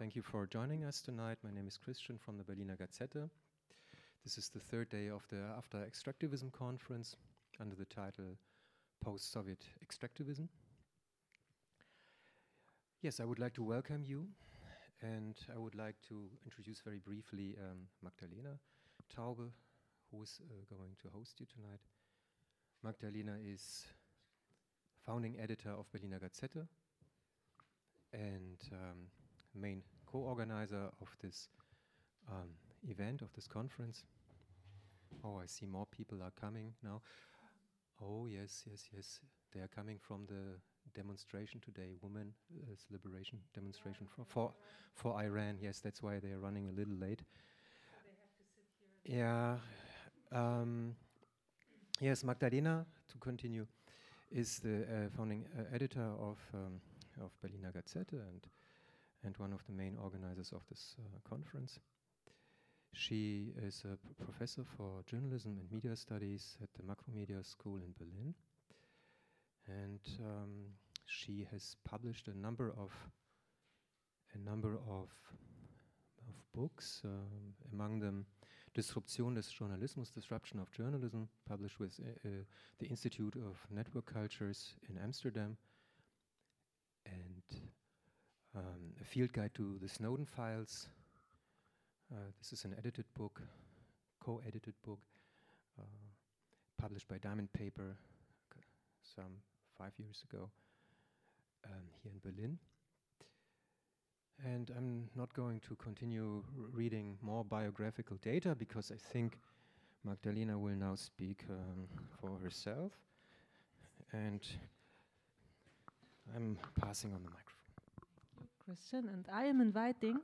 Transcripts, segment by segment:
thank you for joining us tonight. My name is Christian from the Berliner Gazette. This is the third day of the After Extractivism conference under the title Post Soviet Extractivism. Yes, I would like to welcome you and I would like to introduce very briefly um, Magdalena Taube, who is uh, going to host you tonight. Magdalena is founding editor of Berliner Gazette and um, main co-organizer of this um, event, of this conference. Oh, I see more people are coming now. Oh, yes, yes, yes. They are coming from the demonstration today, women's liberation demonstration for, for, for Iran. Yes, that's why they are running a little late. Yeah. Um, yes, Magdalena, to continue, is the uh, founding uh, editor of, um, of Berliner Gazette and, and one of the main organizers of this uh, conference. She is a professor for journalism and media studies at the Macromedia School in Berlin. And um, she has published a number of a number of of books, um, among them Disruption des Journalismus, Disruption of Journalism, published with uh, uh, the Institute of Network Cultures in Amsterdam, and um, a field guide to the Snowden files, uh, this is an edited book, co-edited book, uh, published by Diamond Paper some five years ago um, here in Berlin. And I'm not going to continue reading more biographical data because I think Magdalena will now speak um, for herself. And I'm passing on the microphone. Christian, and I am inviting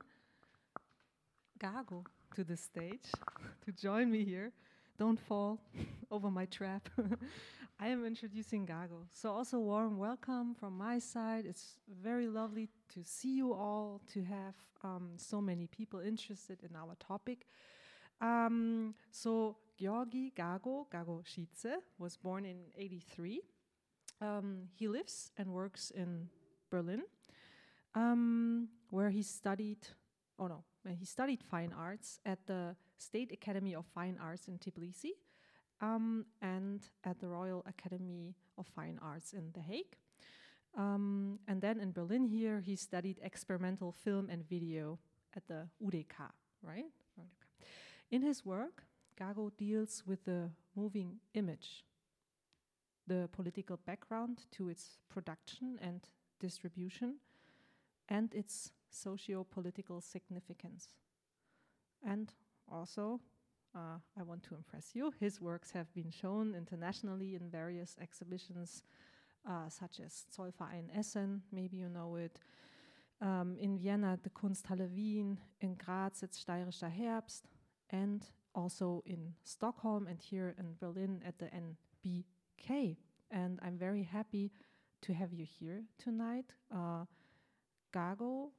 Gago to the stage to join me here. Don't fall over my trap. I am introducing Gago. So, also, warm welcome from my side. It's very lovely to see you all, to have um, so many people interested in our topic. Um, so, Giorgi Gago, Gagoshidze, was born in 83. Um, he lives and works in Berlin, um, where he studied, oh no, he studied fine arts at the State Academy of Fine Arts in Tbilisi um, and at the Royal Academy of Fine Arts in The Hague. Um, and then in Berlin here, he studied experimental film and video at the UDK, right? In his work, Gago deals with the moving image, the political background to its production and distribution, and its socio-political significance. And also, uh, I want to impress you, his works have been shown internationally in various exhibitions, uh, such as Zollverein Essen, maybe you know it, um, in Vienna, the Kunsthalle Wien, in Graz, it's Steirischer Herbst, and also in Stockholm and here in Berlin at the NBK. And I'm very happy to have you here tonight. Uh, Gago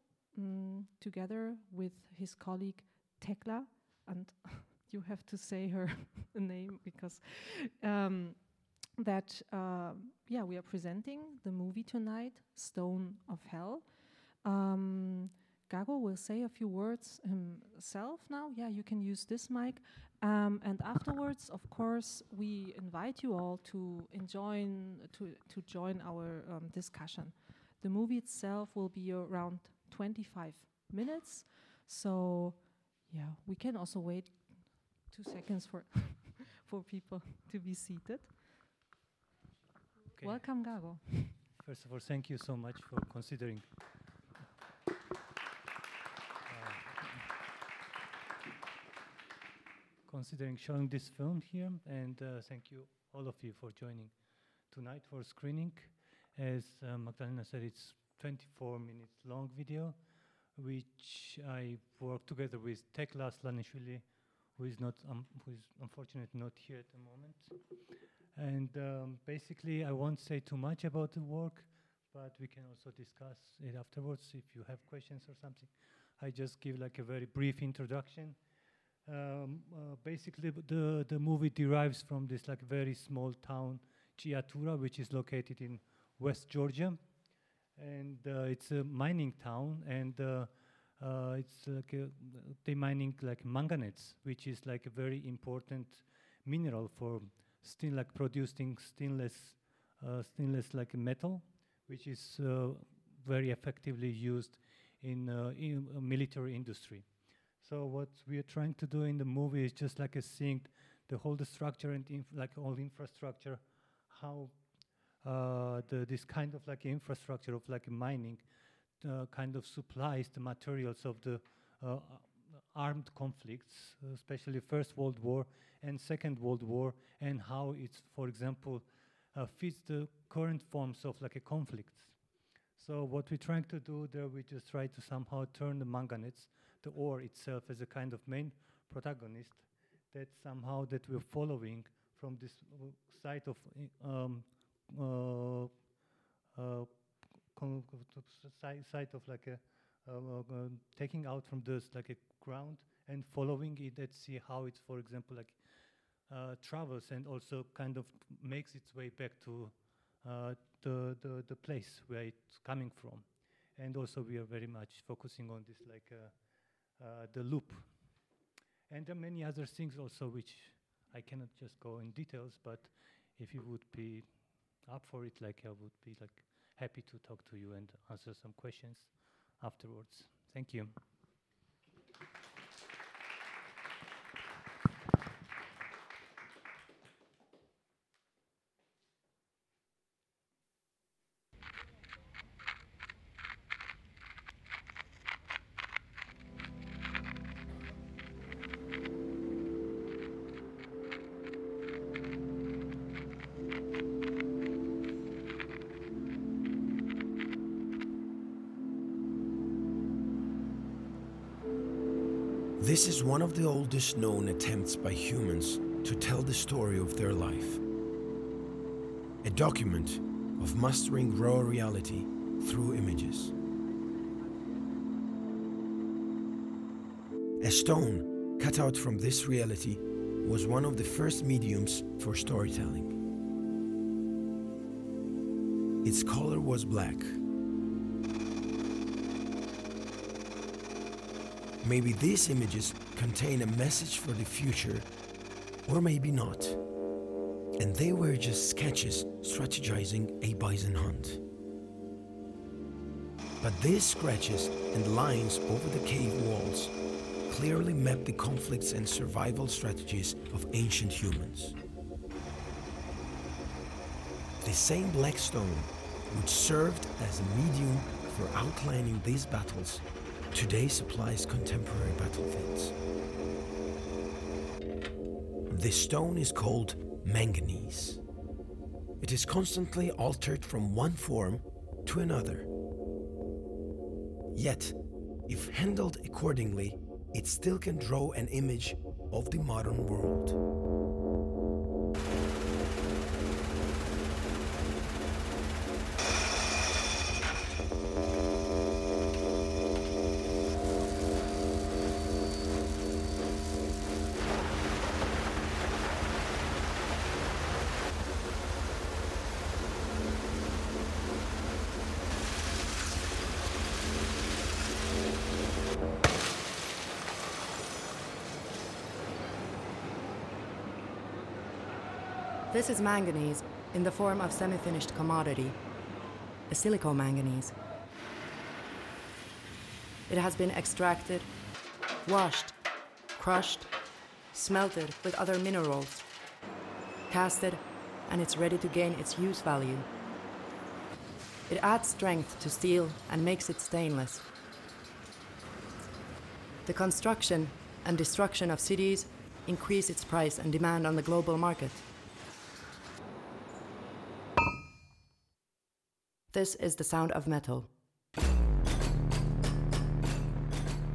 mm, together with his colleague Tekla, and you have to say her name because um, that uh, yeah we are presenting the movie tonight, Stone of Hell. Um, Gago will say a few words himself now. Yeah, you can use this mic. Um, and afterwards, of course, we invite you all to enjoy to to join our um, discussion. The movie itself will be around 25 minutes. So, yeah, we can also wait two seconds for for people to be seated. Welcome, Gago. First of all, thank you so much for considering. Uh, considering showing this film here, and uh, thank you all of you for joining tonight for screening. As uh, Magdalena said, it's 24 minutes long video, which I worked together with Tekla Aslanishvili, who is not, um, who is unfortunately not here at the moment. And um, basically, I won't say too much about the work, but we can also discuss it afterwards if you have questions or something. I just give like a very brief introduction. Um, uh, basically, the the movie derives from this like very small town, Chiatura, which is located in West Georgia, and uh, it's a mining town. And uh, uh, it's like a, they mining like manganese, which is like a very important mineral for still like producing stainless, stainless like metal, which is very effectively used in, in military industry. So what we are trying to do in the movie is just like a seeing the whole the structure and like all infrastructure, how the, this kind of like infrastructure of like mining uh, kind of supplies the materials of the uh, armed conflicts, especially First World War and Second World War, and how it's, for example, uh, fits the current forms of like a conflict. So what we're trying to do there, we just try to somehow turn the manganese, the ore itself, as a kind of main protagonist that somehow that we're following from this uh, site of um, uh, uh, site of like a uh, taking out from this like a ground and following it and see how it's for example like travels and also kind of makes its way back to the, the the place where it's coming from. And also we are very much focusing on this like the loop. And there are many other things also which I cannot just go in details but if you would be up for it, like I would be like happy to talk to you and answer some questions afterwards. Thank you. One of the oldest known attempts by humans to tell the story of their life. A document of mastering raw reality through images. A stone cut out from this reality was one of the first mediums for storytelling. Its color was black Maybe these images contain a message for the future, or maybe not. And they were just sketches strategizing a bison hunt. But these scratches and lines over the cave walls clearly map the conflicts and survival strategies of ancient humans. The same black stone, which served as a medium for outlining these battles, today supplies contemporary battlefields. This stone is called manganese. It is constantly altered from one form to another. Yet, if handled accordingly, it still can draw an image of the modern world. This is manganese in the form of semi-finished commodity, a silicomanganese. It has been extracted, washed, crushed, smelted with other minerals, casted, and it's ready to gain its use value. It adds strength to steel and makes it stainless. The construction and destruction of cities increase its price and demand on the global market. This is the sound of metal.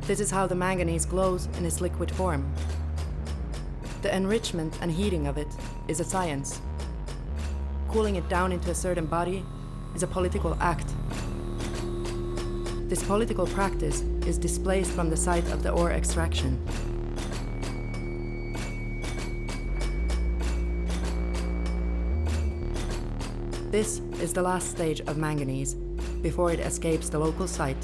This is how the manganese glows in its liquid form. The enrichment and heating of it is a science. Cooling it down into a certain body is a political act. This political practice is displaced from the site of the ore extraction. This is the last stage of manganese before it escapes the local site.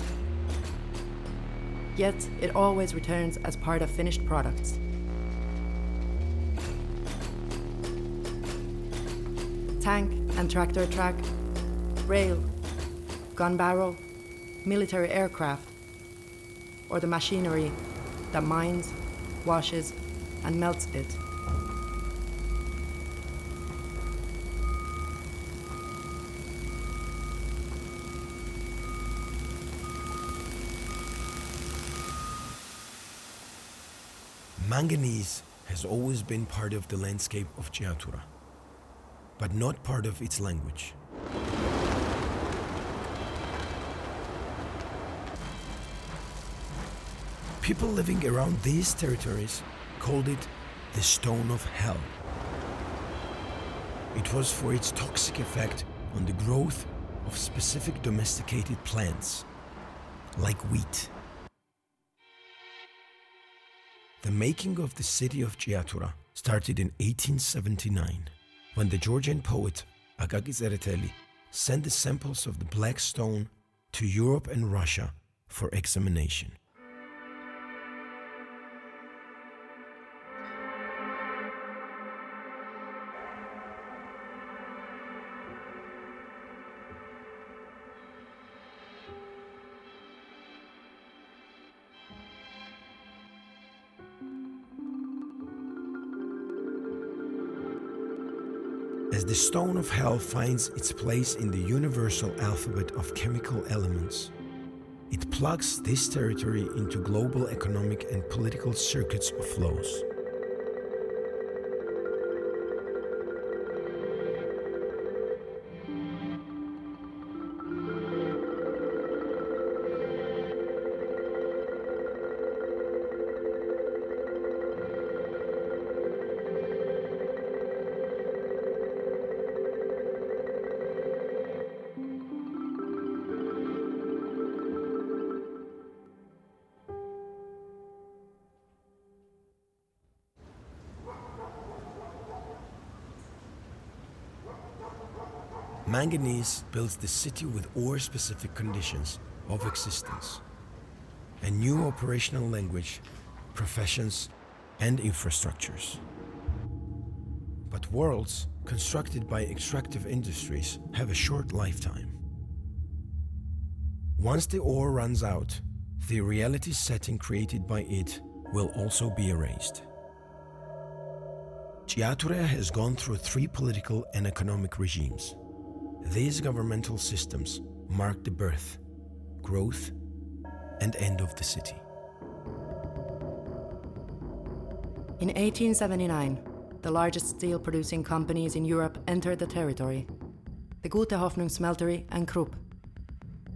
Yet it always returns as part of finished products. Tank and tractor track, rail, gun barrel, military aircraft, or the machinery that mines, washes, and melts it. Manganese has always been part of the landscape of Chiatura, but not part of its language. People living around these territories called it the Stone of Hell. It was for its toxic effect on the growth of specific domesticated plants, like wheat. The making of the city of Chiatura started in 1879, when the Georgian poet Akaki Tsereteli sent the samples of the black stone to Europe and Russia for examination. The stone of hell finds its place in the universal alphabet of chemical elements, it plugs this territory into global economic and political circuits of flows. Manganese builds the city with ore specific conditions of existence, a new operational language, professions, and infrastructures. But worlds constructed by extractive industries have a short lifetime. Once the ore runs out, the reality setting created by it will also be erased. Chiatura has gone through three political and economic regimes. These governmental systems mark the birth, growth, and end of the city. In 1879, the largest steel producing companies in Europe entered the territory the Gute Hoffnung Smeltery and Krupp,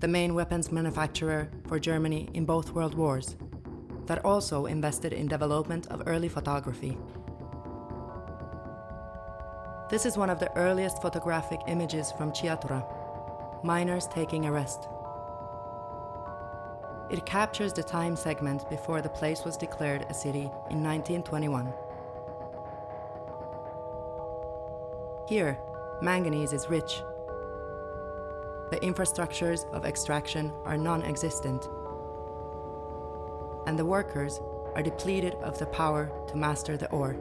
the main weapons manufacturer for Germany in both world wars, that also invested in development of early photography. This is one of the earliest photographic images from Chiatura miners taking a rest. It captures the time segment before the place was declared a city in 1921. Here, manganese is rich. The infrastructures of extraction are non existent. And the workers are depleted of the power to master the ore.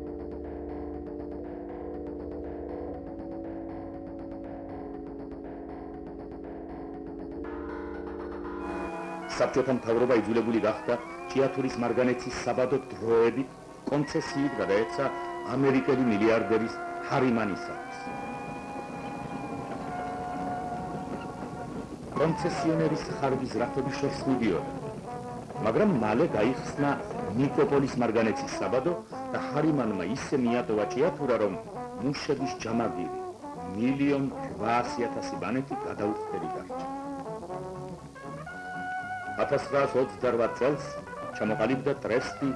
საბჭოთა მთავრობა იძულებული გახდა ჭიათურის მარგანეცის საბადო დროებით კონცესიით გადაეცა ამერიკელი მილიარდერის ჰარიმანისათვის. კონცესიონერის ხარგის რათები შორს მიდიოდა, მაგრამ მალე გაიხსნა ნიკოპოლის მარგანეცის საბადო და ჰარიმანმა ისე მიატოვა ჭიათურა, რომ მუშების ჯამაგირი 1.800.000 ბანეტი გადაუხდერიდა. წელს ჩამოყალიბდა ტრესტი.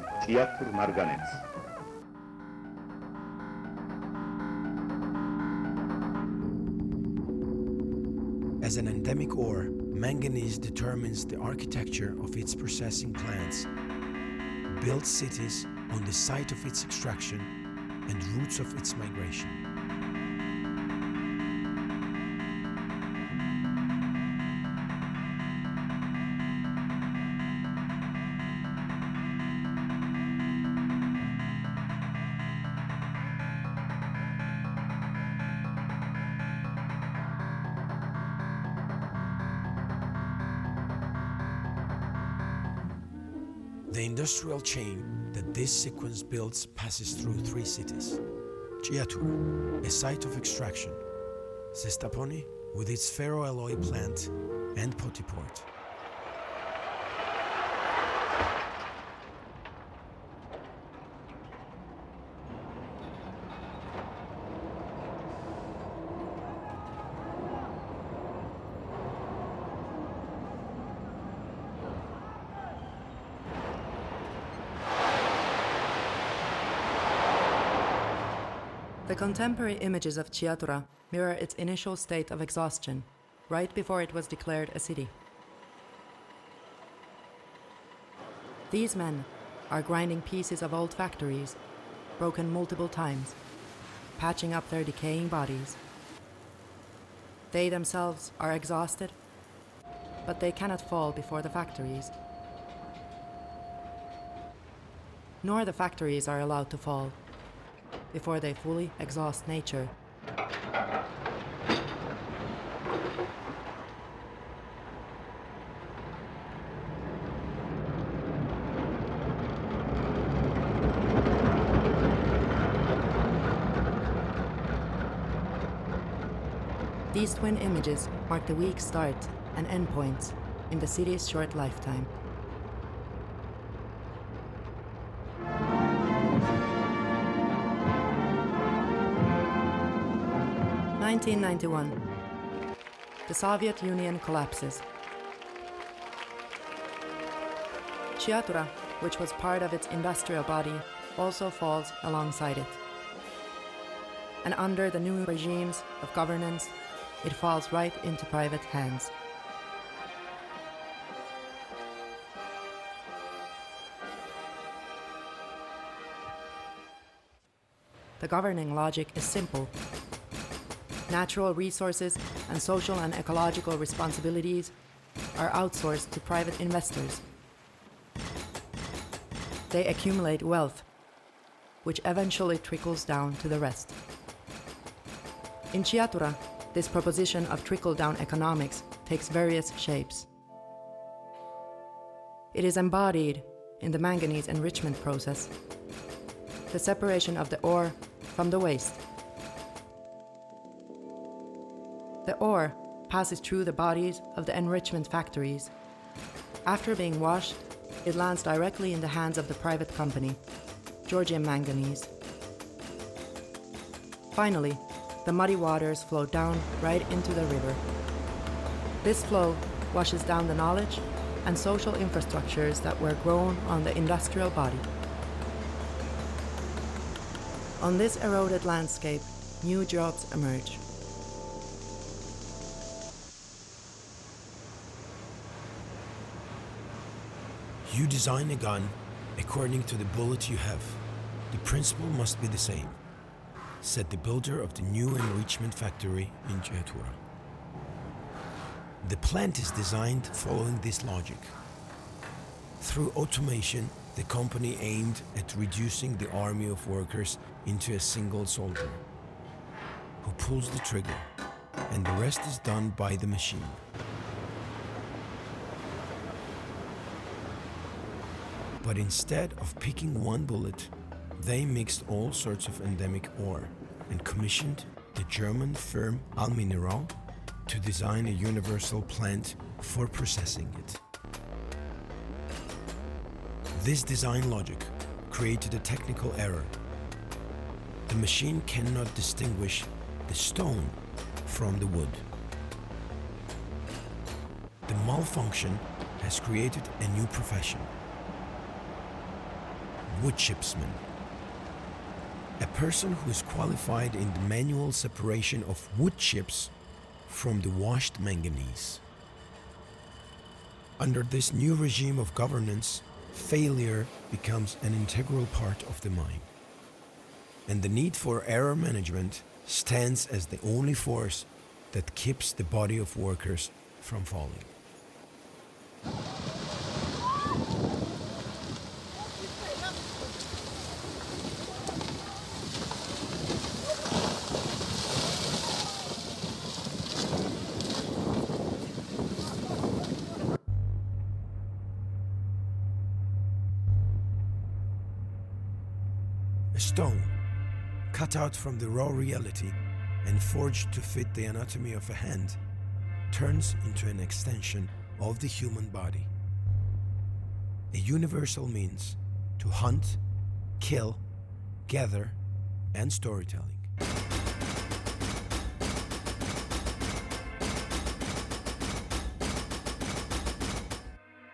As an endemic ore, manganese determines the architecture of its processing plants, builds cities on the site of its extraction, and routes of its migration. Industrial chain that this sequence builds passes through three cities. Chiatura, a site of extraction, Zestaponi, with its ferroalloy plant, and Poti port. The contemporary images of Chiatura mirror its initial state of exhaustion, right before it was declared a city. These men are grinding pieces of old factories, broken multiple times, patching up their decaying bodies. They themselves are exhausted, but they cannot fall before the factories. Nor the factories are allowed to fall before they fully exhaust nature. These twin images mark the weak start and end points in the city's short lifetime. Nineteen ninety one. The Soviet Union collapses. Chiatura, which was part of its industrial body, also falls alongside it. And under the new regimes of governance, it falls right into private hands. The governing logic is simple. Natural resources and social and ecological responsibilities are outsourced to private investors. They accumulate wealth, which eventually trickles down to the rest. In Chiatura, this proposition of trickle down economics takes various shapes. It is embodied in the manganese enrichment process, the separation of the ore from the waste. The ore passes through the bodies of the enrichment factories. After being washed, it lands directly in the hands of the private company, Georgian Manganese. Finally, the muddy waters flow down right into the river. This flow washes down the knowledge and social infrastructures that were grown on the industrial body. On this eroded landscape, new jobs emerge. You design a gun according to the bullet you have. The principle must be the same, said the builder of the new enrichment factory in Chiatura. The plant is designed following this logic. Through automation, the company aimed at reducing the army of workers into a single soldier who pulls the trigger, and the rest is done by the machine. But instead of picking one bullet, they mixed all sorts of endemic ore and commissioned the German firm Allmineral to design a universal plant for processing it. This design logic created a technical error. The machine cannot distinguish the stone from the wood. The malfunction has created a new profession wood chipsman. A person who is qualified in the manual separation of wood chips from the washed manganese. Under this new regime of governance, failure becomes an integral part of the mine. And the need for error management stands as the only force that keeps the body of workers from falling. Out from the raw reality and forged to fit the anatomy of a hand, turns into an extension of the human body. A universal means to hunt, kill, gather, and storytelling.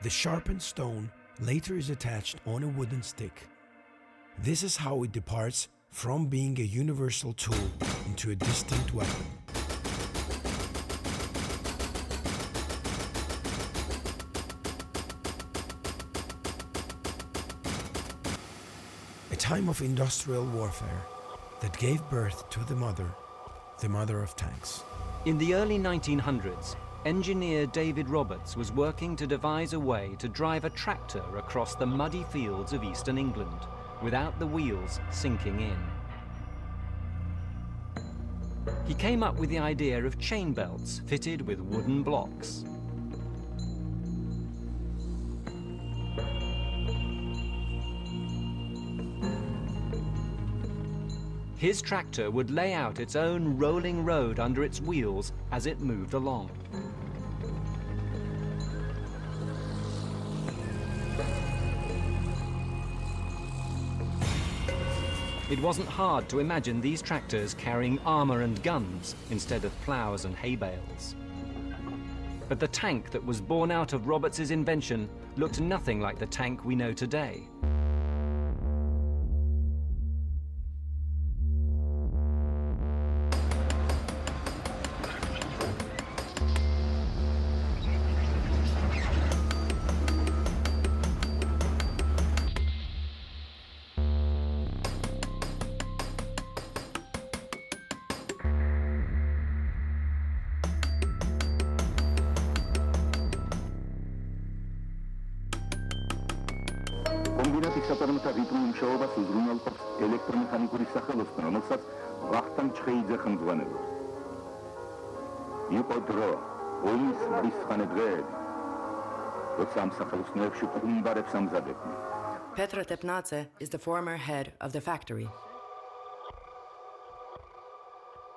The sharpened stone later is attached on a wooden stick. This is how it departs from being a universal tool into a distinct weapon. A time of industrial warfare that gave birth to the mother, the mother of tanks. In the early 1900s, engineer David Roberts was working to devise a way to drive a tractor across the muddy fields of eastern England without the wheels sinking in. He came up with the idea of chain belts fitted with wooden blocks. His tractor would lay out its own rolling road under its wheels as it moved along. It wasn't hard to imagine these tractors carrying armour and guns instead of ploughs and hay bales. But the tank that was born out of Roberts's invention looked nothing like the tank we know today. Petra zabytne. Tepnace is the former head of the factory.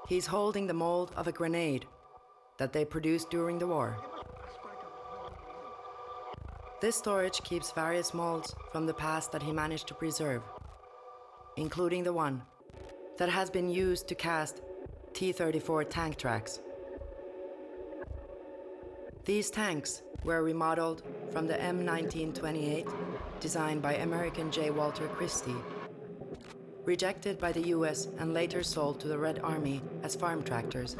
He's holding the mold of a grenade that they produced during the war. This storage keeps various molds from the past that he managed to preserve, including the one that has been used to cast T 34 tank tracks. These tanks were remodeled from the M1928 designed by American J. Walter Christie. Rejected by the US and later sold to the Red Army as farm tractors,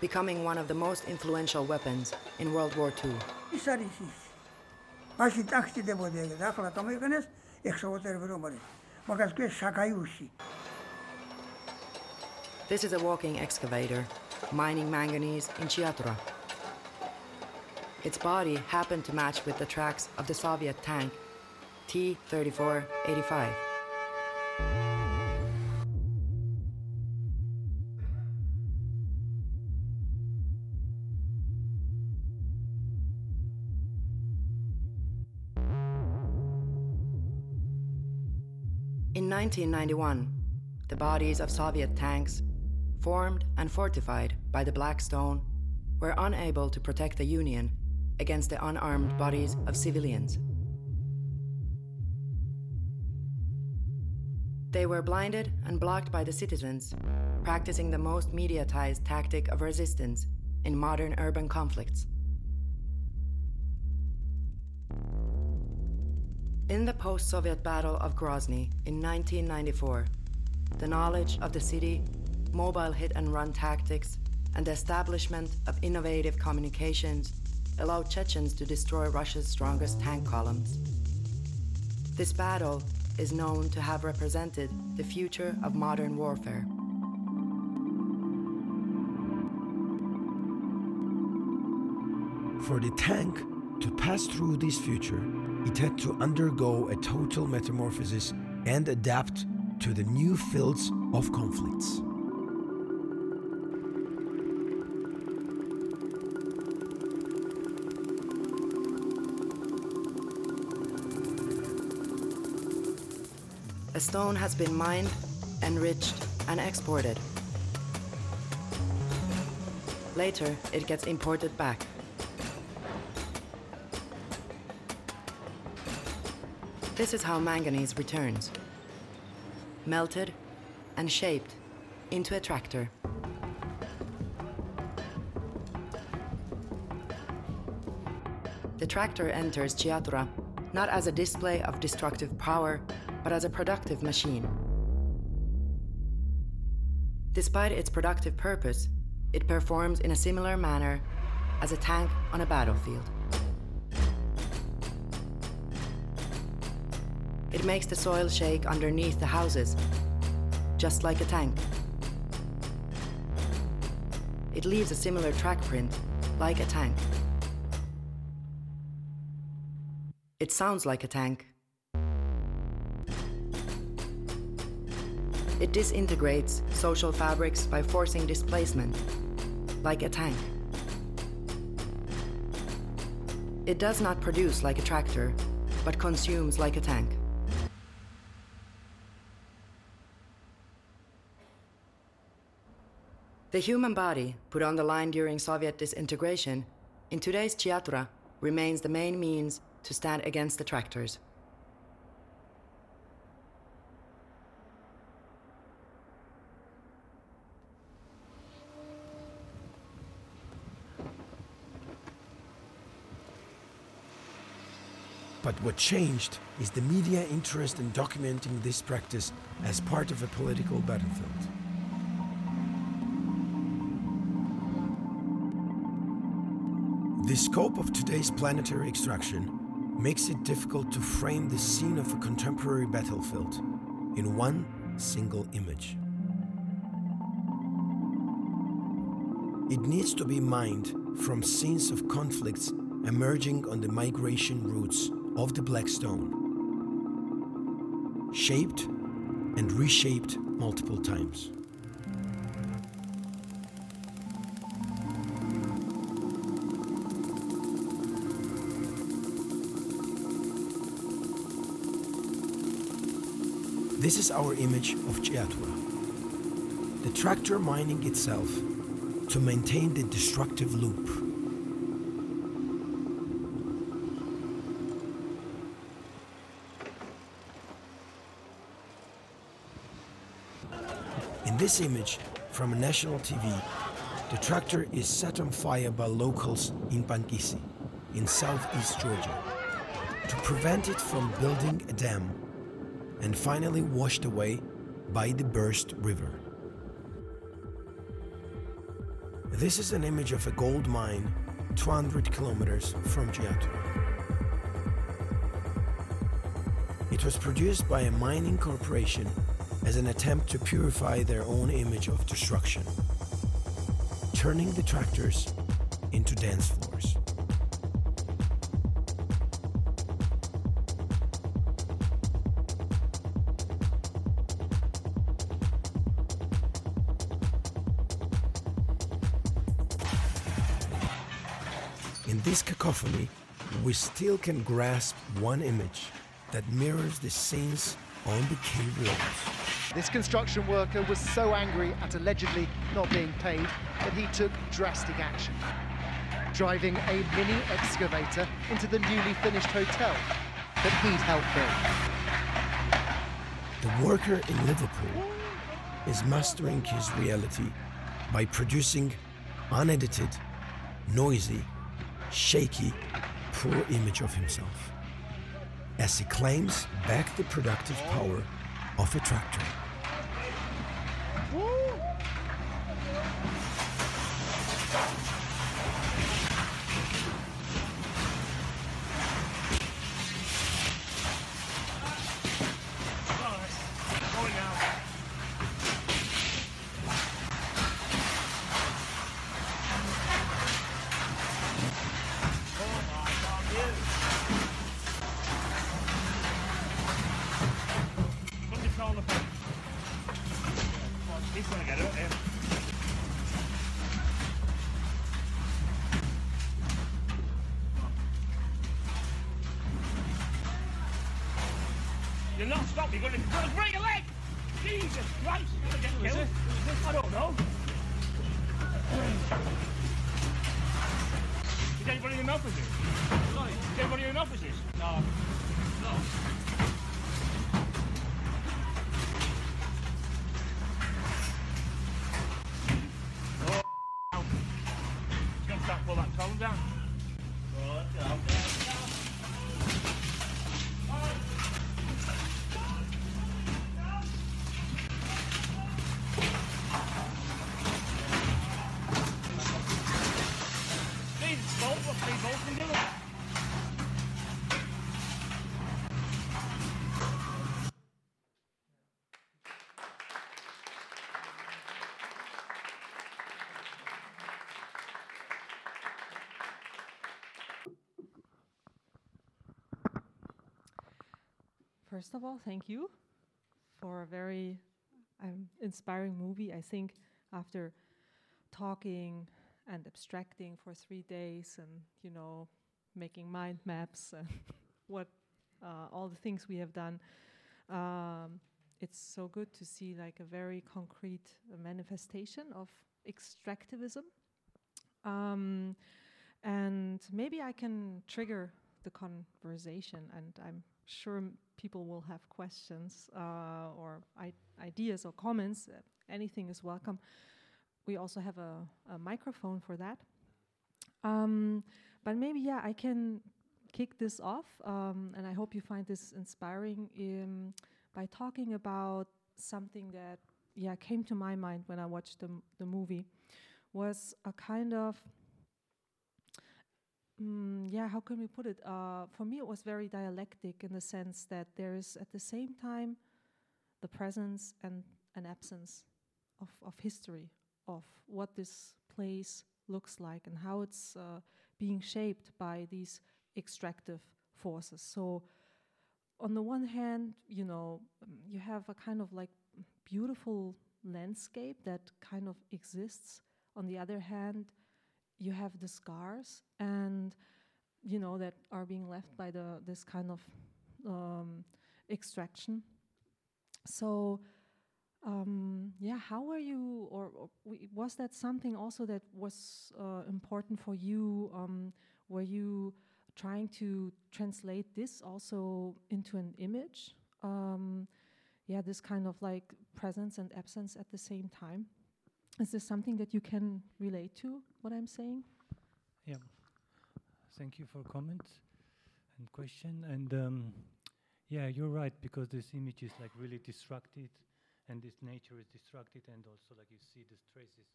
becoming one of the most influential weapons in World War II. This is a walking excavator mining manganese in Chiatura. Its body happened to match with the tracks of the Soviet tank T 3485. In 1991, the bodies of Soviet tanks, formed and fortified by the Black Stone, were unable to protect the Union against the unarmed bodies of civilians. They were blinded and blocked by the citizens, practicing the most mediatized tactic of resistance in modern urban conflicts. In the post Soviet Battle of Grozny in 1994, the knowledge of the city, mobile hit and run tactics, and the establishment of innovative communications allowed Chechens to destroy Russia's strongest tank columns. This battle is known to have represented the future of modern warfare. For the tank to pass through this future, it had to undergo a total metamorphosis and adapt to the new fields of conflicts. Stone has been mined, enriched, and exported. Later, it gets imported back. This is how manganese returns melted and shaped into a tractor. The tractor enters Chiatura not as a display of destructive power, but as a productive machine. Despite its productive purpose, it performs in a similar manner as a tank on a battlefield. It makes the soil shake underneath the houses, just like a tank. It leaves a similar track print, like a tank. It sounds like a tank. It disintegrates social fabrics by forcing displacement, like a tank. It does not produce like a tractor, but consumes like a tank. The human body, put on the line during Soviet disintegration, in today's Chiatura remains the main means to stand against the tractors. What changed is the media interest in documenting this practice as part of a political battlefield. The scope of today's planetary extraction makes it difficult to frame the scene of a contemporary battlefield in one single image. It needs to be mined from scenes of conflicts emerging on the migration routes of the Black Stone, shaped and reshaped multiple times. This is our image of Chiatura. The tractor mining itself to maintain the destructive loop. This image from national TV, the tractor is set on fire by locals in Pankisi, in southeast Georgia, to prevent it from building a dam and finally washed away by the burst river. This is an image of a gold mine 200 kilometers from Chiatura. It was produced by a mining corporation as an attempt to purify their own image of destruction, turning the tractors into dance floors. In this cacophony, we still can grasp one image that mirrors the scenes on the cave walls. This construction worker was so angry at allegedly not being paid that he took drastic action, driving a mini excavator into the newly finished hotel that he'd helped build. The worker in Liverpool is mastering his reality by producing unedited, noisy, shaky, poor image of himself as he claims back the productive power of a tractor. Not stopping. You're going to break First of all, thank you for a very um, inspiring movie. I think after talking and abstracting for three days and, you know, making mind maps and what uh, all the things we have done, um, it's so good to see like a very concrete uh, manifestation of extractivism. Um, and maybe I can trigger the conversation, and I'm sure people will have questions uh, or ideas or comments. Uh, anything is welcome. We also have a, a microphone for that. Um, but maybe, yeah, I can kick this off, um, and I hope you find this inspiring um, by talking about something that, yeah, came to my mind when I watched the, the movie, was a kind of Mm, yeah, how can we put it? Uh, for me, it was very dialectic in the sense that there is at the same time the presence and an absence of, of history, of what this place looks like and how it's uh, being shaped by these extractive forces. So, on the one hand, you know, you have a kind of like beautiful landscape that kind of exists. On the other hand, you have the scars and you know that are being left by the this kind of um, extraction. So um, yeah how were you or, or was that something also that was uh, important for you? Um, were you trying to translate this also into an image? Um, yeah this kind of like presence and absence at the same time is this something that you can relate to what i'm saying Yeah. Thank you for comment and question. And um, yeah, you're right because this image is like really distracted, and this nature is distracted, and also like you see these traces,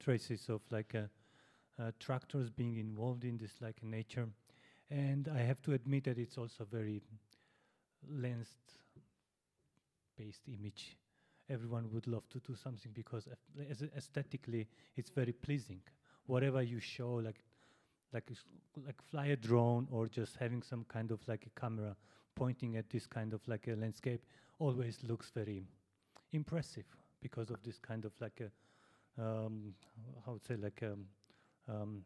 traces of like uh, uh, tractors being involved in this like nature. And I have to admit that it's also very lens-based image. Everyone would love to do something because aesthetically it's very pleasing. Whatever you show, like like like fly a drone or just having some kind of like a camera pointing at this kind of like a landscape always looks very impressive because of this kind of like a um, how would say like um, um,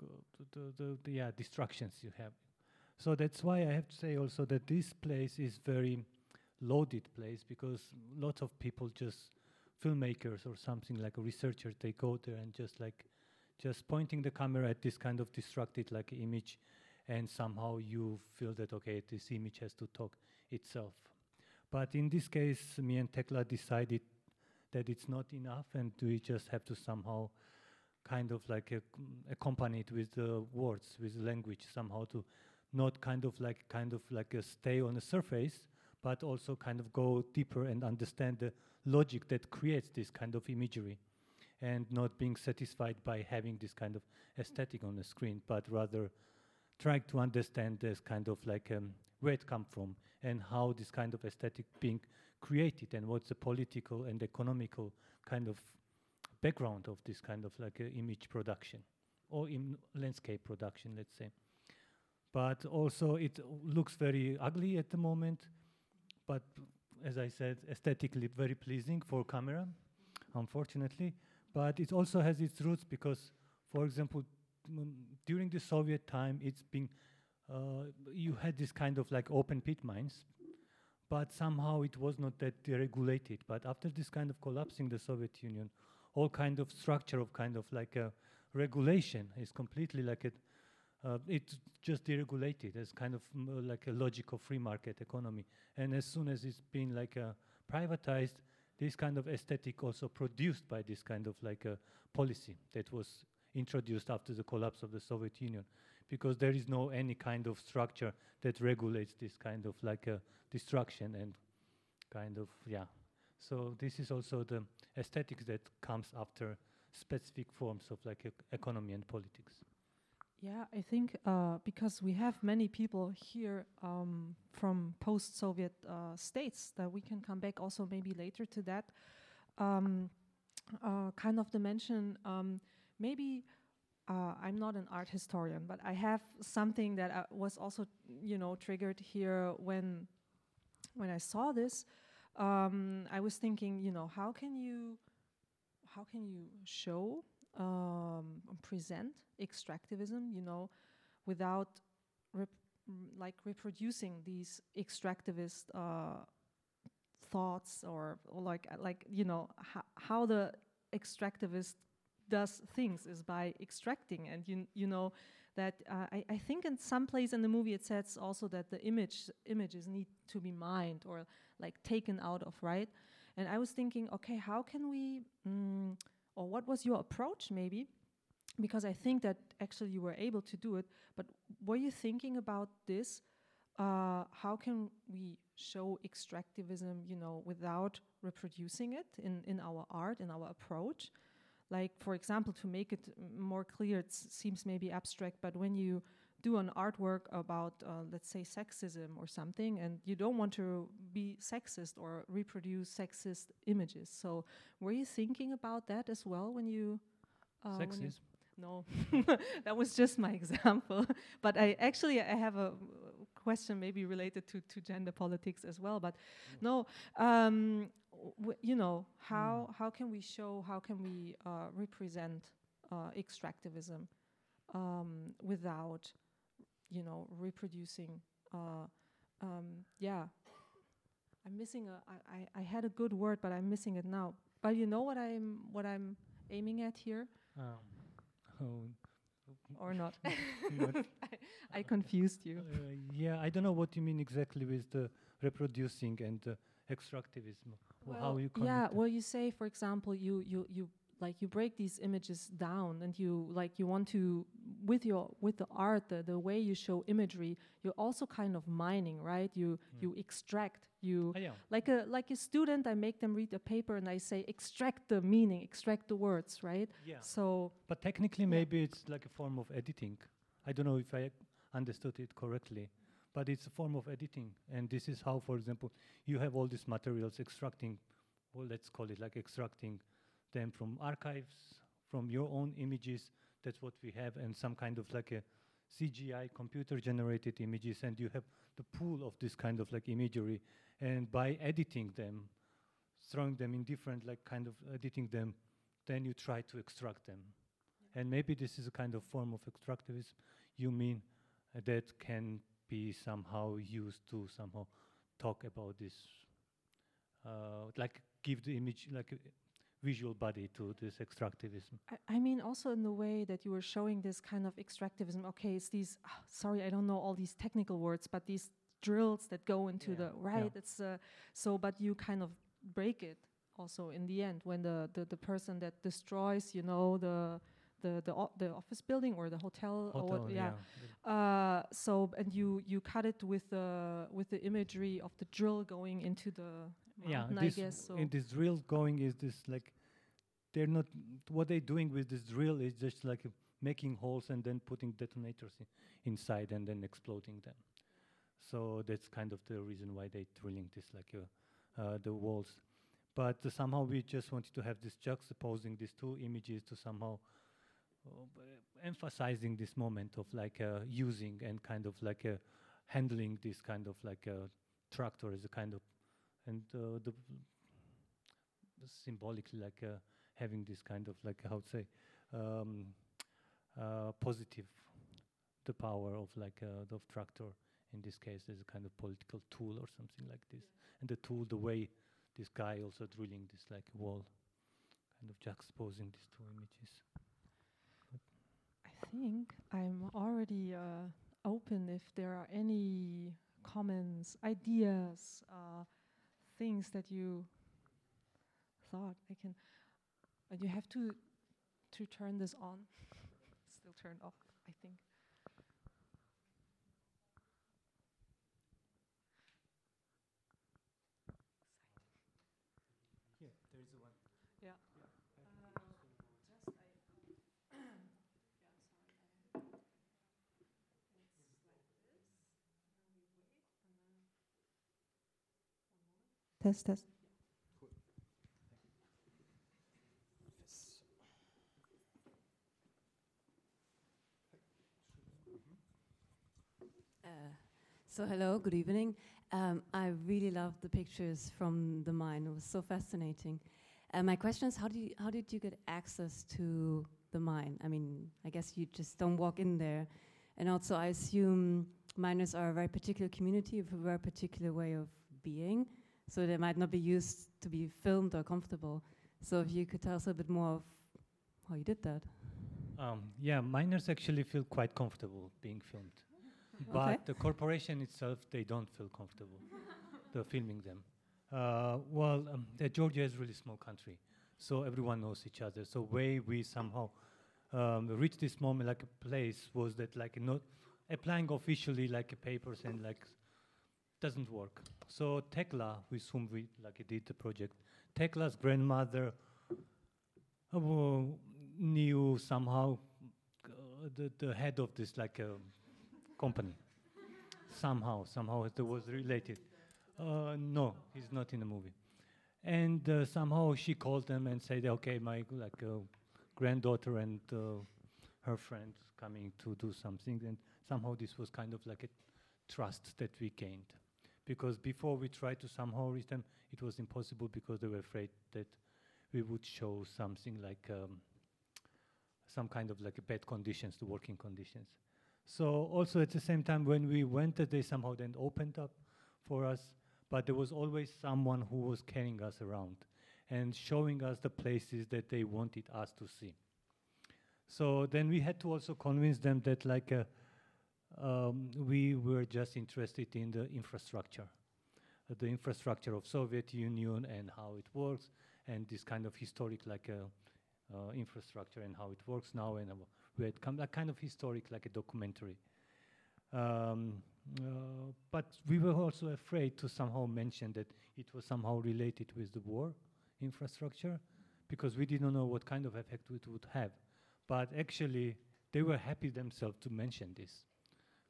the, the, the, the yeah distractions you have. So that's why I have to say also that this place is very loaded place because lots of people just filmmakers or something like a researcher they go there and just like just pointing the camera at this kind of distracted like image and somehow you feel that okay this image has to talk itself. But in this case me and tekla decided that it's not enough and we just have to somehow kind of like ac- accompany it with the words with language somehow to not kind of like kind of like a stay on the surface but also kind of go deeper and understand the logic that creates this kind of imagery and not being satisfied by having this kind of aesthetic on the screen, but rather trying to understand this kind of like um, where it comes from and how this kind of aesthetic being created and what's the political and economical kind of background of this kind of like uh, image production or in landscape production, let's say. But also it looks very ugly at the moment, but as I said, aesthetically very pleasing for camera, unfortunately. But it also has its roots because, for example, mm, during the Soviet time, it's been uh, you had this kind of like open pit mines, but somehow it was not that deregulated. But after this kind of collapsing the Soviet Union, all kind of structure of kind of like a regulation is completely like it. Uh, it's just deregulated as kind of like a logical free market economy. And as soon as it's been like uh, privatized, this kind of aesthetic also produced by this kind of like a policy that was introduced after the collapse of the Soviet Union, because there is no any kind of structure that regulates this kind of like a destruction and kind of yeah. So this is also the aesthetics that comes after specific forms of like ec- economy and politics. Yeah, I think uh, because we have many people here um, from post-Soviet uh, states that we can come back also maybe later to that um, uh, kind of dimension. Um, maybe uh, I'm not an art historian, but I have something that uh, was also, you know, triggered here when when I saw this. Um, I was thinking, you know, how can you how can you show um, present extractivism, you know, without rep- like reproducing these extractivist uh, thoughts or, or like uh, like you know ho- how the extractivist does things is by extracting. And you you know that uh, I, I think in some place in the movie it says also that the image images need to be mined or like taken out of right? And I was thinking okay how can we mm, or what was your approach maybe? Because I think that actually you were able to do it but were you thinking about this uh, how can we show extractivism you know without reproducing it in, in our art in our approach? Like for example to make it more clear it seems maybe abstract but when you do an artwork about uh, let's say sexism or something and you don't want to be sexist or reproduce sexist images. So were you thinking about that as well when you uh, when you- no. That was just my example. But i actually i have a question maybe related to, to gender politics as well but no um, w- you know how how can we show how can we uh, represent uh, extractivism um, without you know reproducing uh, um, yeah. I'm missing a I, I, I had a good word but i'm missing it now. But you know what i'm what i'm aiming at here? Um, oh, or not. Not- I, I confused you. Uh, yeah, I don't know what you mean exactly with the reproducing and the extractivism. or how you yeah well you say for example you you you like you break these images down and you like you want to with your with the art the, the way you show imagery you're also kind of mining right you you extract you Ah, yeah. like a like a student i make them read a paper and i say extract the meaning extract the words right Yeah. so But technically, maybe it's like a form of editing. I don't know if I understood it correctly, but it's a form of editing. And this is how, for example, you have all these materials extracting, well, let's call it like extracting them from archives, from your own images. That's what we have, and some kind of like a CGI computer generated images, and you have the pool of this kind of like imagery. And by editing them, throwing them in different like kind of editing them, then you try to extract them. And maybe this is a kind of form of extractivism you mean uh, that can be somehow used to somehow talk about this, uh, like give the image like visual body to this extractivism. I, I mean, also in the way that you were showing this kind of extractivism. Okay, it's these. ah, sorry, I don't know all these technical words, but these drills that go into Yeah, the yeah. right. It's uh, so, but you kind of break it also in the end when the the, the person that destroys, you know, the the the, the office building or the hotel, or Hotel, what, yeah. Uh, so and you you cut it with the with the imagery of the drill going into the yeah, this I guess. So in this drill going is this like they're not what they're doing with this drill is just like making holes and then putting detonators inside and then exploding them. So that's kind of the reason why they're drilling this like uh, uh, the walls. But uh, somehow we just wanted to have this juxtaposing these two images to somehow uh, emphasizing this moment of like uh, using and kind of like uh, handling this kind of like a tractor as a kind of and the symbolically like uh, having this kind of like how to say um, uh, positive the power of like uh, the tractor in this case, as a kind of political tool or something like this. And the tool, the way this guy also drilling this like wall, kind of juxtaposing these two images. I think I'm already uh, open if there are any comments, ideas, uh, things that you thought I can. Uh, you have to to turn this on. Still turned off, I think. Here, there is one. Yeah. Test, test. Uh, so hello, good evening. Um, I really loved the pictures from the mine. It was so fascinating. Uh, my question is, how did you, how did you get access to the mine? I mean, I guess you just don't walk in there, and also I assume miners are a very particular community with a very particular way of being, so they might not be used to be filmed or comfortable. So if you could tell us a bit more of how you did that. Um, yeah, miners actually feel quite comfortable being filmed. But Okay. the corporation itself, they don't feel comfortable. They're filming them. Uh, well, um, the Georgia is a really small country, so everyone knows each other. So way we somehow um, reached this moment, like a place, was that like not applying officially like a papers and like doesn't work. So Tekla, with whom we like did the project, Tekla's grandmother uh, knew somehow uh, the, the head of this like um, company. somehow, somehow it was related. Uh, no, he's not in the movie. And uh, somehow she called them and said, "Okay, my like uh, granddaughter and uh, her friend coming to do something." And somehow this was kind of like a trust that we gained, because before we tried to somehow reach them, it was impossible because they were afraid that we would show something like um, some kind of like bad conditions, the working conditions. So also at the same time when we went, they somehow then opened up for us, but there was always someone who was carrying us around and showing us the places that they wanted us to see. So then we had to also convince them that like uh, um, we were just interested in the infrastructure, uh, the infrastructure of Soviet Union and how it works, and this kind of historic like uh, uh, infrastructure and how it works now, and uh, we had come a kind of historic like a documentary. Um, uh, but we were also afraid to somehow mention that it was somehow related with the war infrastructure, because we didn't know what kind of effect it would have. But actually, they were happy themselves to mention this,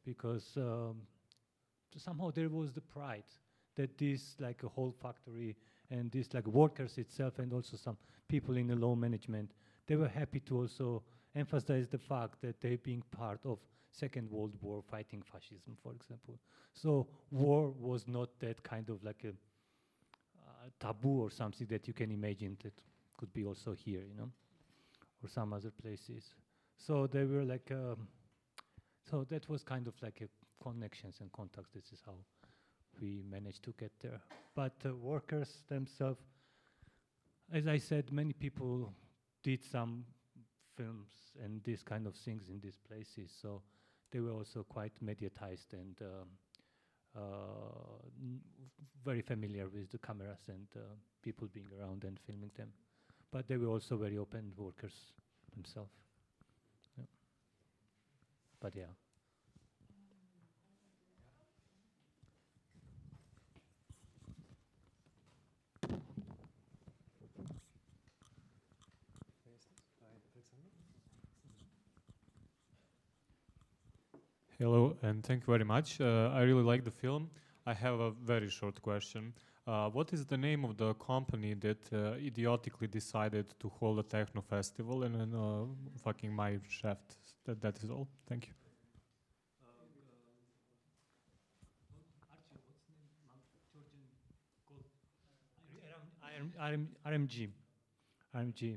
because um, somehow there was the pride that this like a whole factory and this like workers itself and also some people in the low management they were happy to also emphasize the fact that they being part of second world war fighting fascism for example. So war was not that kind of like a uh, taboo or something that you can imagine that could be also here you know or some other places. So they were like um, so that was kind of like connections and contacts. This is how we managed to get there. But uh, workers themselves, as I said, many people did some films and these kind of things in these places, so they were also quite mediatized and um, uh, very familiar with the cameras and uh, people being around and filming them. But they were also very open workers themselves. Yeah. But yeah. Hello, and thank you very much. Uh, I really like the film. I have a very short question. Uh, what is the name of the company that uh, idiotically decided to hold a techno festival in a uh, fucking my shaft? That, that is all. Thank you. RM, RMG. RMG.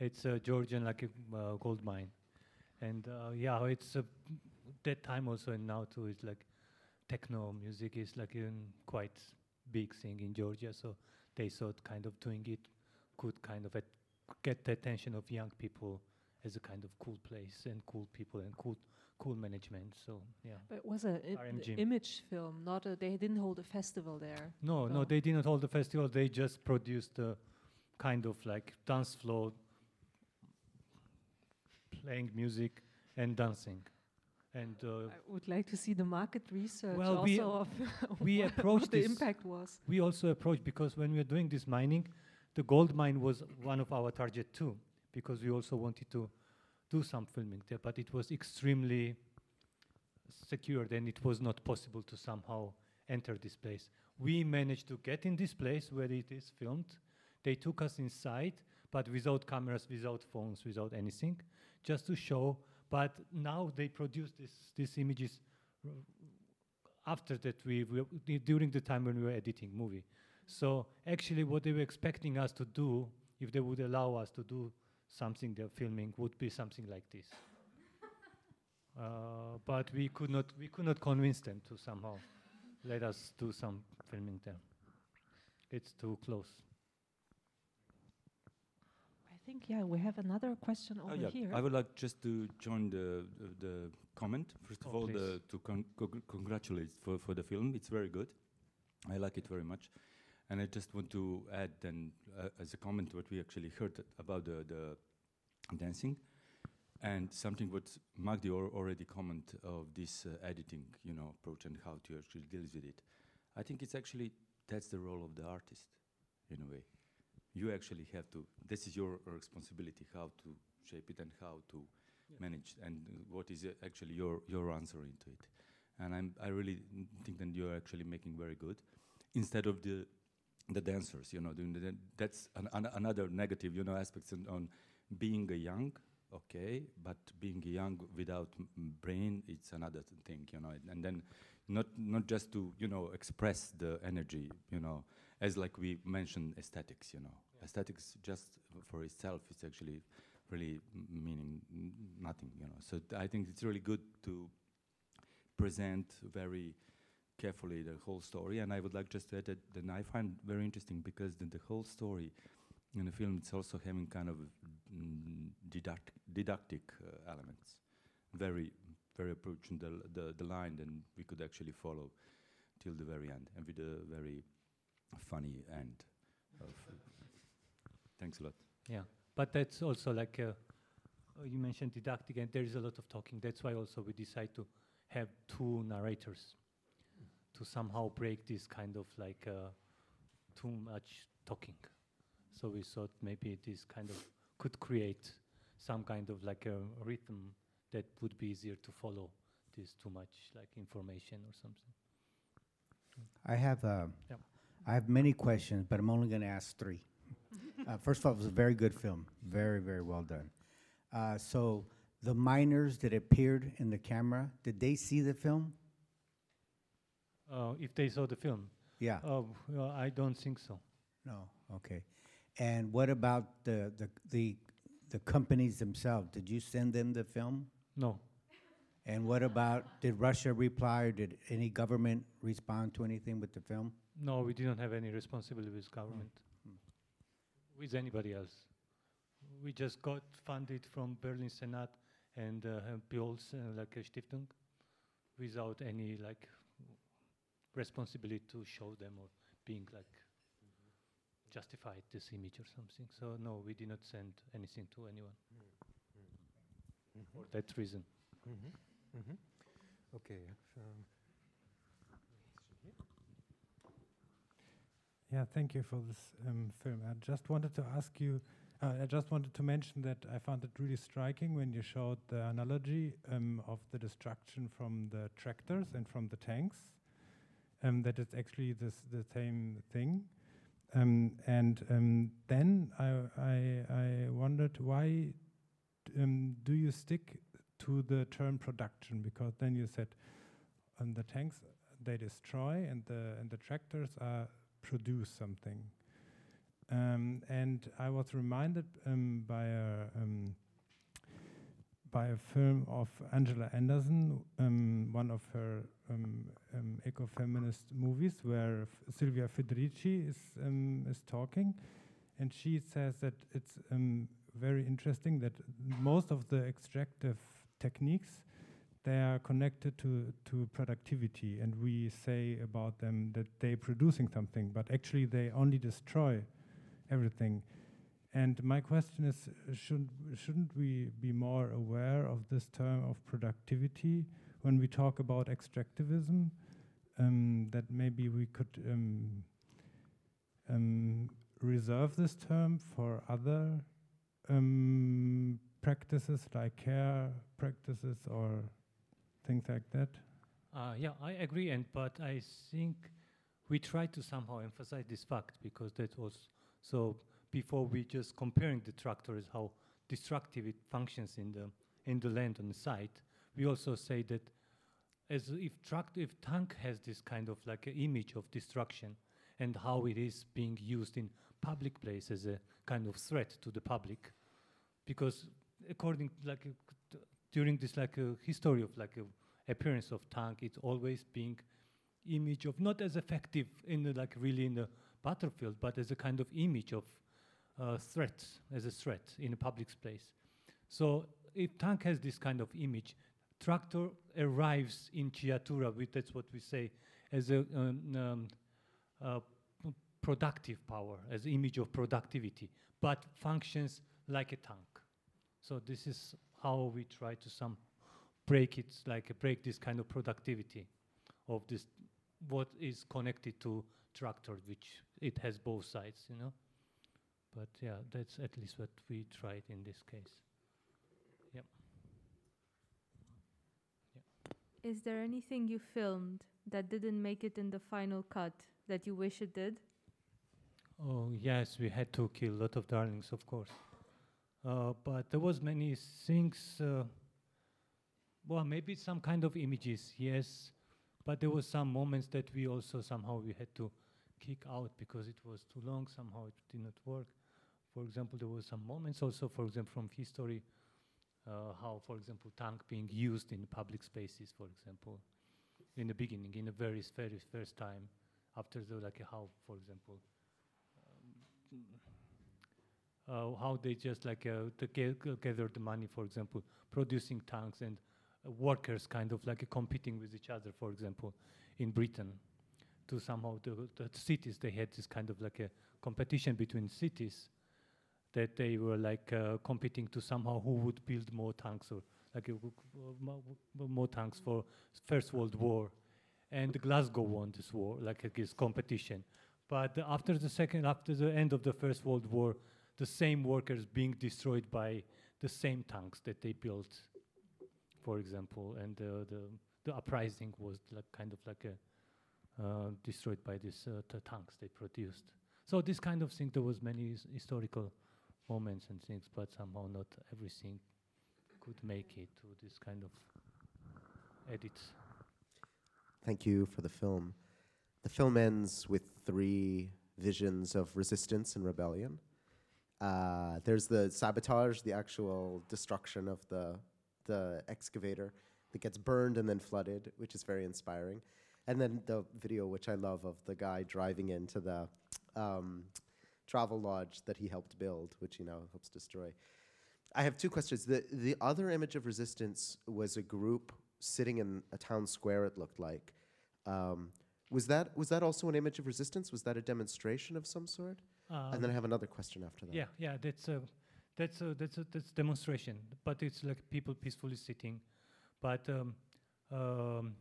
It's a Georgian like a uh, gold mine, and uh, yeah, it's uh, that time also and now too. It's like techno music is like a quite big thing in Georgia. So they thought kind of doing it could kind of at get the attention of young people as a kind of cool place and cool people and cool cool management. So yeah. But it was a i- image film, not a. They didn't hold a festival there. No, no, they didn't hold the festival. They just produced a kind of like dance floor, playing music and dancing, and uh, I would like to see the market research Well, also we- of we what- approached the impact was. we also approached because when we were doing this mining, the gold mine was one of our target too, because we also wanted to do some filming there, but it was extremely secured and it was not possible to somehow enter this place. We managed to get in this place where it is filmed. They took us inside, but without cameras, without phones, without anything, just to show. But now they produce this, these images after that we, we during the time when we were editing movie. So actually, what they were expecting us to do, if they would allow us to do something they're filming, would be something like this. Uh, but we could not we could not convince them to somehow let us do some filming there. It's too close. I think yeah, we have another question over Oh, yeah. here. I would like just to join the the, the comment. First of Oh, all, the, to con- congr- congratulate for, for the film. It's very good. I like it very much. And I just want to add then, uh, as a comment, what we actually heard about the, the dancing, and something what Magdi al- already comment of this uh, editing, you know, approach and how to actually deals with it. I think it's actually that's the role of the artist, in a way. You actually have to. This is your responsibility how to shape it and how to manage and what is actually your your answer into it. And I'm I really think that you're actually making very good instead of the the dancers, you know, doing the, that's an, an, another negative, you know, aspects on, on being a young, okay, but being young without brain, it's another thing, you know, and, and then not not just to you know express the energy, you know, as like we mentioned aesthetics, you know, aesthetics just for itself is actually really meaning nothing, you know. So I think it's really good to present very carefully the whole story. And I would like just to add that, that I find very interesting because the, the whole story in the film it's also having kind of mm, didact, didactic uh, elements, very very approaching the, the the line, then we could actually follow till the very end, and with a very funny end. Of Thanks a lot. Yeah, but that's also like uh, uh, you mentioned didactic, and there is a lot of talking. That's why also we decide to have two narrators to somehow break this kind of like uh, too much talking. So we thought maybe this kind of could create some kind of like a rhythm that would be easier to follow. This too much like information or something. I have uh, Yep. I have many questions, but I'm only going to ask three. uh, first of all, it was a very good film, very very well done. Uh, so the miners that appeared in the camera, did they see the film? Uh, if they saw the film, Yeah. Oh, well, I don't think so. No. Okay. And what about the the the the companies themselves? Did you send them the film? No. And what about did Russia reply or did any government respond to anything with the film? No, we didn't have any responsibility with government, with anybody else. We just got funded from Berlin Senat and uh, Biols, uh, like a Stiftung, without any like responsibility to show them or being like justified this image or something. So no, we did not send anything to anyone for that reason. Mm-hmm. Mm-hmm. Okay. Um, Yeah, thank you for this um, film. I just wanted to ask you, uh, I just wanted to mention that I found it really striking when you showed the analogy um, of the destruction from the tractors and from the tanks, um, that it's actually this, the same thing. Um, and um, then I, I, I wondered why um, do you stick to the term production? Because then you said um, the tanks they destroy and the and the tractors are produce something. Um, and I was reminded um, by a um, by a film of Angela Anderson, one of her ecofeminist movies, where Silvia Federici is is talking, and she says that it's very interesting that most of the extractive techniques they are connected to to productivity, and we say about them that they're producing something, but actually they only destroy everything. And my question is, should, shouldn't we be more aware of this term of productivity when we talk about extractivism? Um, that maybe we could um, um, reserve this term for other um, practices like care practices or things like that? Uh, yeah, I agree, and but I think we try to somehow emphasize this fact because that was so before we just comparing the tractors how destructive it functions in the in the land on the site. We also say that as if tractor if tank has this kind of like image of destruction and how it is being used in public place as a kind of threat to the public because according like uh, during this like a history of like a appearance of tank it's always being image of not as effective in the like really in the battlefield but as a kind of image of uh, threat as a threat in a public space so if tank has this kind of image tractor arrives in Chiatura with that's what we say as a um, um, uh, productive power as image of productivity but functions like a tank so this is how we try to some break it, like break this kind of productivity of this, what is connected to tractor, which it has both sides, you know. But yeah, that's at least what we tried in this case. Yep. Is there anything you filmed that didn't make it in the final cut that you wish it did? Oh yes, we had to kill a lot of darlings, of course. Uh, but there was many things. Uh, well, maybe some kind of images, yes. But there was some moments that we also somehow we had to kick out because it was too long. Somehow it did not work. For example, there was some moments also, for example, from history, uh, how, for example, tank being used in public spaces, for example, in the beginning, in the very, very first time, after the like how, for example, uh, how they just like uh, gather the money, for example, producing tanks and uh, workers kind of like competing with each other, for example, in Britain, to somehow the, the cities they had this kind of like a competition between cities that they were like uh, competing to somehow who would build more tanks or like uh, more tanks for First World War, and Glasgow won this war like this competition. But after the second, after the end of the First World War, the same workers being destroyed by the same tanks that they built, for example, and uh, the the uprising was like kind of like a uh, destroyed by these uh, t- tanks they produced. So this kind of thing, there was many his- historical moments and things, but somehow not everything could make it to this kind of edits. Thank you for the film. The film ends with three visions of resistance and rebellion. Uh, there's the sabotage, the actual destruction of the the excavator that gets burned and then flooded, which is very inspiring. And then the video, which I love, of the guy driving into the um, travel lodge that he helped build, which he now helps destroy. I have two questions. The the other image of resistance was a group sitting in a town square. It looked like. Um, was that was that also an image of resistance? Was that a demonstration of some sort? and then I Um, have another question after that. Yeah, yeah, that's a, that's a, that's a, that's demonstration, but it's like people peacefully sitting, but um, um,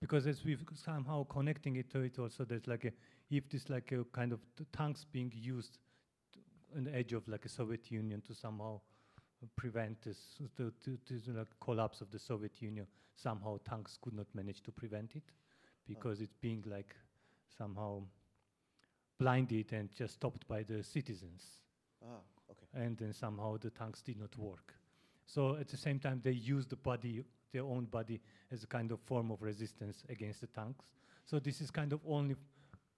because as we've somehow connecting it to it also, there's like a, if this like a kind of tanks being used on the edge of like a Soviet Union to somehow prevent this the, to, to like collapse of the Soviet Union, somehow tanks could not manage to prevent it because it's being like somehow blinded and just stopped by the citizens. Ah, okay. And then somehow the tanks did not work. So at the same time, they used the body, their own body, as a kind of form of resistance against the tanks. So this is kind of only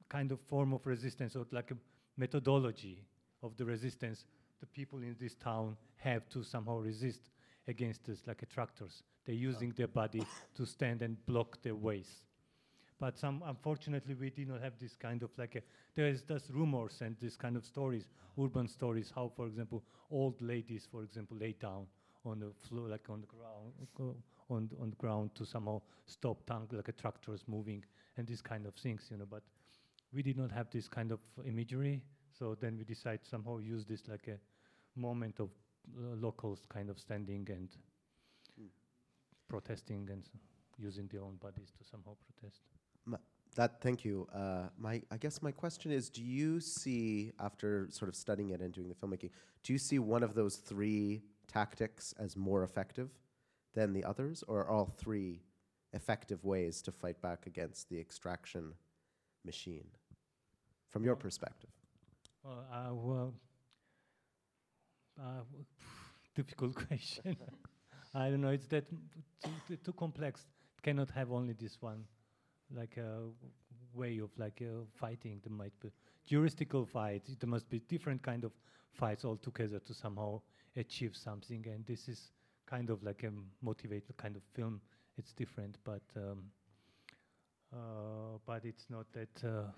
kind of form of resistance, or like a methodology of the resistance the people in this town have to somehow resist against us like a tractors. They're using their body to stand and block their ways. But some, unfortunately, we did not have this kind of like a, there is just rumors and this kind of stories, urban stories, how, for example, old ladies, for example, lay down on the floor, like on the ground, on, on the ground to somehow stop tank, like a tractors moving and these kind of things, you know. But we did not have this kind of imagery, so then we decided somehow use this like a moment of uh, locals kind of standing and protesting and using their own bodies to somehow protest. That thank you. Uh, my I guess my question is: Do you see, after sort of studying it and doing the filmmaking, do you see one of those three tactics as more effective than the others, or are all three effective ways to fight back against the extraction machine, from your perspective? Well, uh, well, uh, difficult question. I don't know. It's that too, too, too complex. Cannot have only this one, like a way of like uh, fighting. There might be juristical fights. There must be different kind of fights all together to somehow achieve something. And this is kind of like a motivated kind of film. It's different, but um, uh, but it's not that. Uh,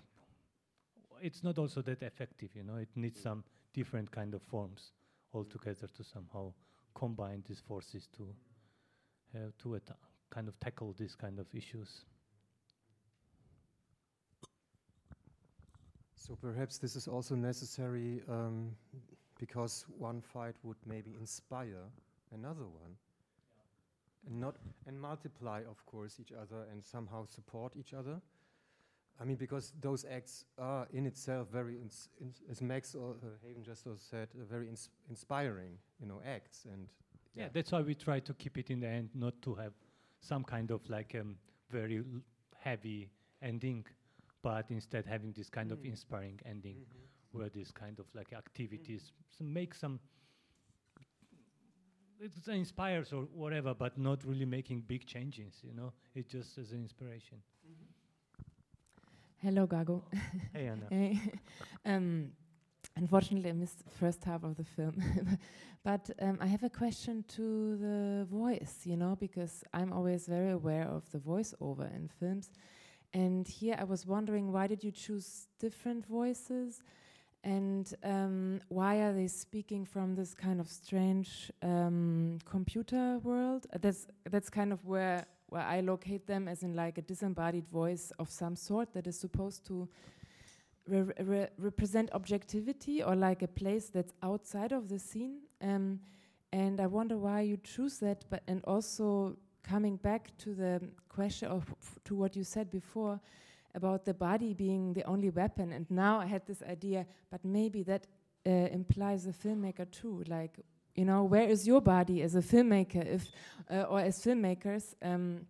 it's not also that effective, you know. It needs some different kind of forms altogether to somehow combine these forces to uh, to kind of tackle these kind of issues. So perhaps this is also necessary um, because one fight would maybe inspire another one, and not and multiply, of course, each other and somehow support each other. I mean, because those acts are in itself very, ins- ins- as Max or uh, Haven just said, uh, very ins- inspiring, you know, acts and Yeah. that's why we try to keep it in the end, not to have some kind of like um, very heavy ending, but instead having this kind of Mm. inspiring ending, Mhm. where this kind of like activities s- make some. It inspires or whatever, but not really making big changes. You know, it just as an inspiration. Hello, Gago. Hey, Anna. Hey. um, unfortunately, I missed the first half of the film. but um, I have a question to the voice, you know, because I'm always very aware of the voiceover in films. And here I was wondering why did you choose different voices? And um, why are they speaking from this kind of strange um, computer world? Uh, that's that's kind of where where I locate them as in like a disembodied voice of some sort that is supposed to re- re- represent objectivity or like a place that's outside of the scene. Um, and I wonder why you choose that, but and also coming back to the question of to what you said before about the body being the only weapon. And now I had this idea, but maybe that uh, implies the filmmaker too. Like, you know, where is your body as a filmmaker, if uh, or as filmmakers? Um,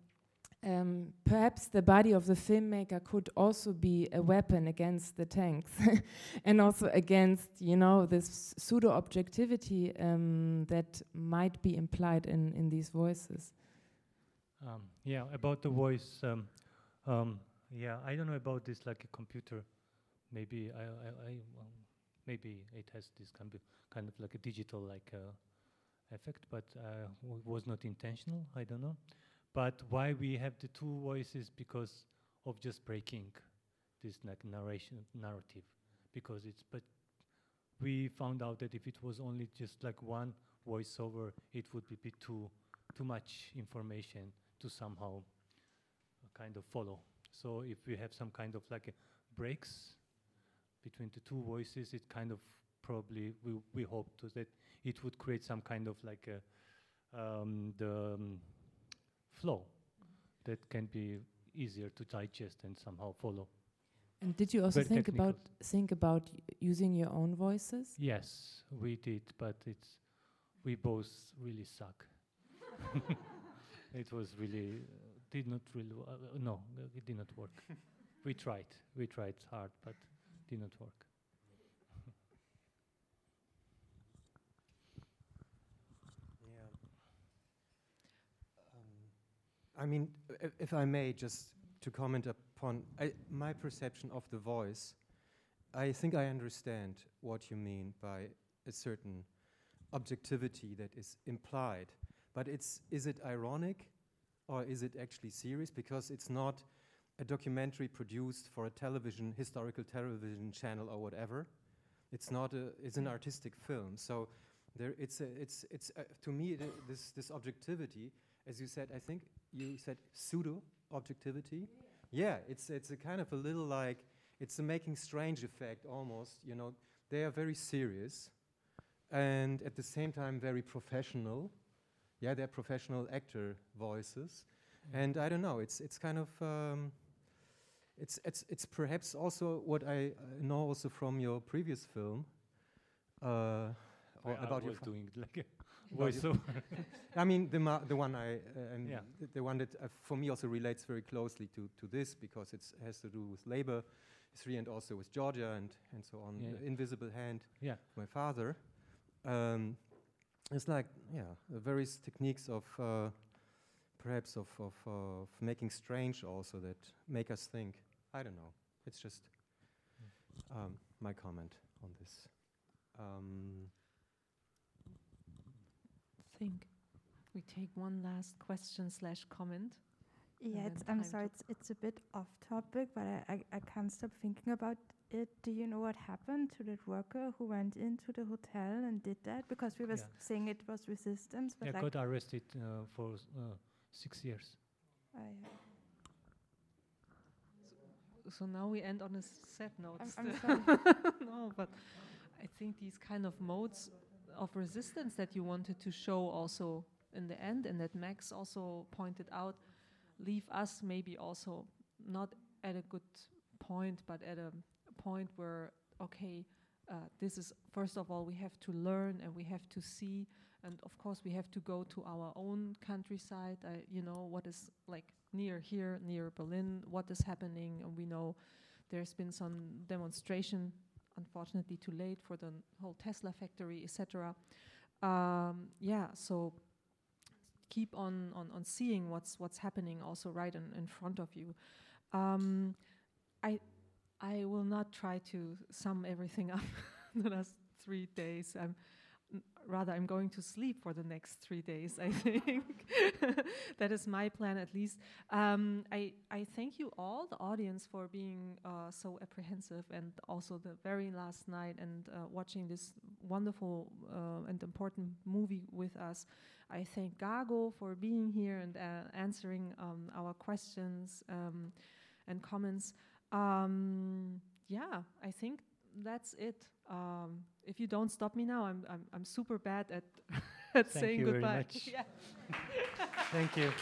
um, perhaps the body of the filmmaker could also be a weapon against the tanks, and also against, you know, this pseudo objectivity um, that might be implied in in these voices. Um, yeah, about the voice. Um, um, yeah, I don't know about this like a computer. Maybe I, I, I um, maybe it has this kind of kind of like a digital like uh, effect, but uh, w- was not intentional. I don't know. But why we have the two voices because of just breaking this like narration narrative, because it's but we found out that if it was only just like one voiceover, it would be too too much information to somehow uh, kind of follow. So if we have some kind of like breaks between the two voices, it kind of probably we we hope to that it would create some kind of like a um, the um, flow that can be easier to digest and somehow follow. And did you also Very think technical. about think about y- using your own voices? Yes, we did, but it's we both really suck. it was really uh, did not really uh, no uh, it did not work. we tried, we tried hard, but did not work. Yeah. Um, I mean, if, if I may, just to comment upon I, my perception of the voice, I think I understand what you mean by a certain objectivity that is implied. But it's is it ironic, or is it actually serious? Because it's not a documentary produced for a television historical television channel or whatever. It's not a. It's an artistic film. So there, it's a, it's it's uh, to me it, this this objectivity, as you said. I think you said pseudo objectivity. Yeah, it's it's a kind of a little like it's a making strange effect almost. You know, they are very serious, and at the same time very professional. Yeah, they're professional actor voices, and I don't know. It's it's kind of. Um, it's, it's, it's perhaps also what I uh, know also from your previous film. Uh, I- I about your was doing like a voiceover. I mean, the, ma- the one I, uh, and Yeah. the, the one that uh, for me also relates very closely to, to this because it has to do with labor history and also with Georgia and, and so on. Yeah. Invisible Hand, Yeah. my father. Um, it's like, yeah, uh, various techniques of uh, perhaps of, of, of making strange also that make us think. I don't know. It's just um, my comment on this. Um, think we take one last question slash comment. And Yeah, it's, I'm sorry, it's, it's a bit off topic, but I, I, I can't stop thinking about it. Do you know what happened to that worker who went into the hotel and did that? Because we were Yeah. saying it was resistance, but yeah, like, got arrested uh, for uh, six years. I, uh, So now we end on a sad note. I'm- I'm sorry. no, but I think these kind of modes of resistance that you wanted to show also in the end, and that Max also pointed out, leave us maybe also not at a good point, but at a point where okay, uh, this is first of all we have to learn and we have to see, and of course we have to go to our own countryside. Uh, you know what is like near here, near Berlin, what is happening, and we know there's been some demonstration, unfortunately too late for the whole Tesla factory, etc. Um, yeah, so keep on, on on seeing what's what's happening also right in, in front of you. Um, I I will not try to sum everything up the last three days. I'm rather I'm going to sleep for the next three days. I think that is my plan at least. Um, I I thank you all, the audience, for being uh, so apprehensive, and also the very last night and uh, watching this wonderful uh, and important movie with us. I thank Gago for being here and uh, answering um, our questions um, and comments. Um, yeah, I think that's it. Um, if you don't stop me now, I'm I'm, I'm super bad at at Thank saying you very much. Yeah. Thank you.